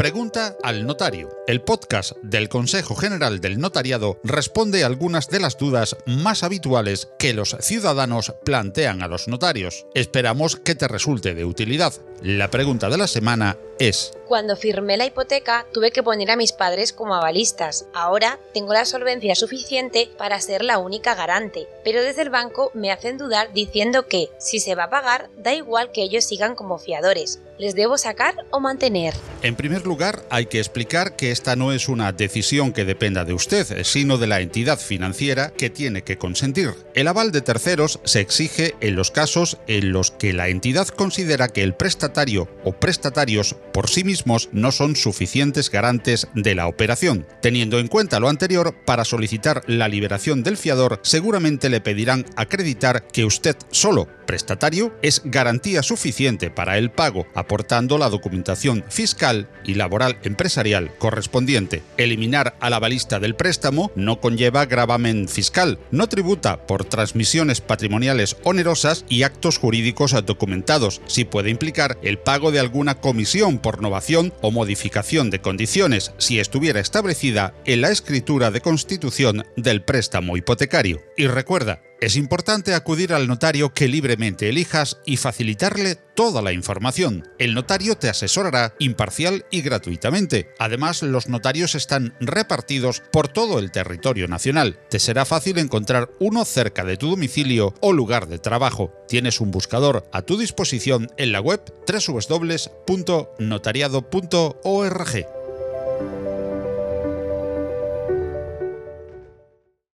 Pregunta al notario. El podcast del Consejo General del Notariado responde algunas de las dudas más habituales que los ciudadanos plantean a los notarios. Esperamos que te resulte de utilidad. La pregunta de la semana es... Cuando firmé la hipoteca tuve que poner a mis padres como avalistas. Ahora tengo la solvencia suficiente para ser la única garante, pero desde el banco me hacen dudar diciendo que, si se va a pagar, da igual que ellos sigan como fiadores. ¿Les debo sacar o mantener? En primer lugar, hay que explicar que esta no es una decisión que dependa de usted, sino de la entidad financiera que tiene que consentir. El aval de terceros se exige en los casos en los que la entidad considera que el prestatario o prestatarios por sí mismos no son suficientes garantes de la operación. Teniendo en cuenta lo anterior, para solicitar la liberación del fiador seguramente le pedirán acreditar que usted solo, prestatario, es garantía suficiente para el pago, aportando la documentación fiscal y laboral empresarial correspondiente. Eliminar a la balista del préstamo no conlleva gravamen fiscal, no tributa por transmisiones patrimoniales onerosas y actos jurídicos documentados, si puede implicar el pago de alguna comisión por novación o modificación de condiciones, si estuviera establecida en la escritura de constitución del préstamo hipotecario. Y recuerda, es importante acudir al notario que libremente elijas y facilitarle toda la información. El notario te asesorará imparcial y gratuitamente. Además, los notarios están repartidos por todo el territorio nacional. Te será fácil encontrar uno cerca de tu domicilio o lugar de trabajo. Tienes un buscador a tu disposición en la web www.notariado.org.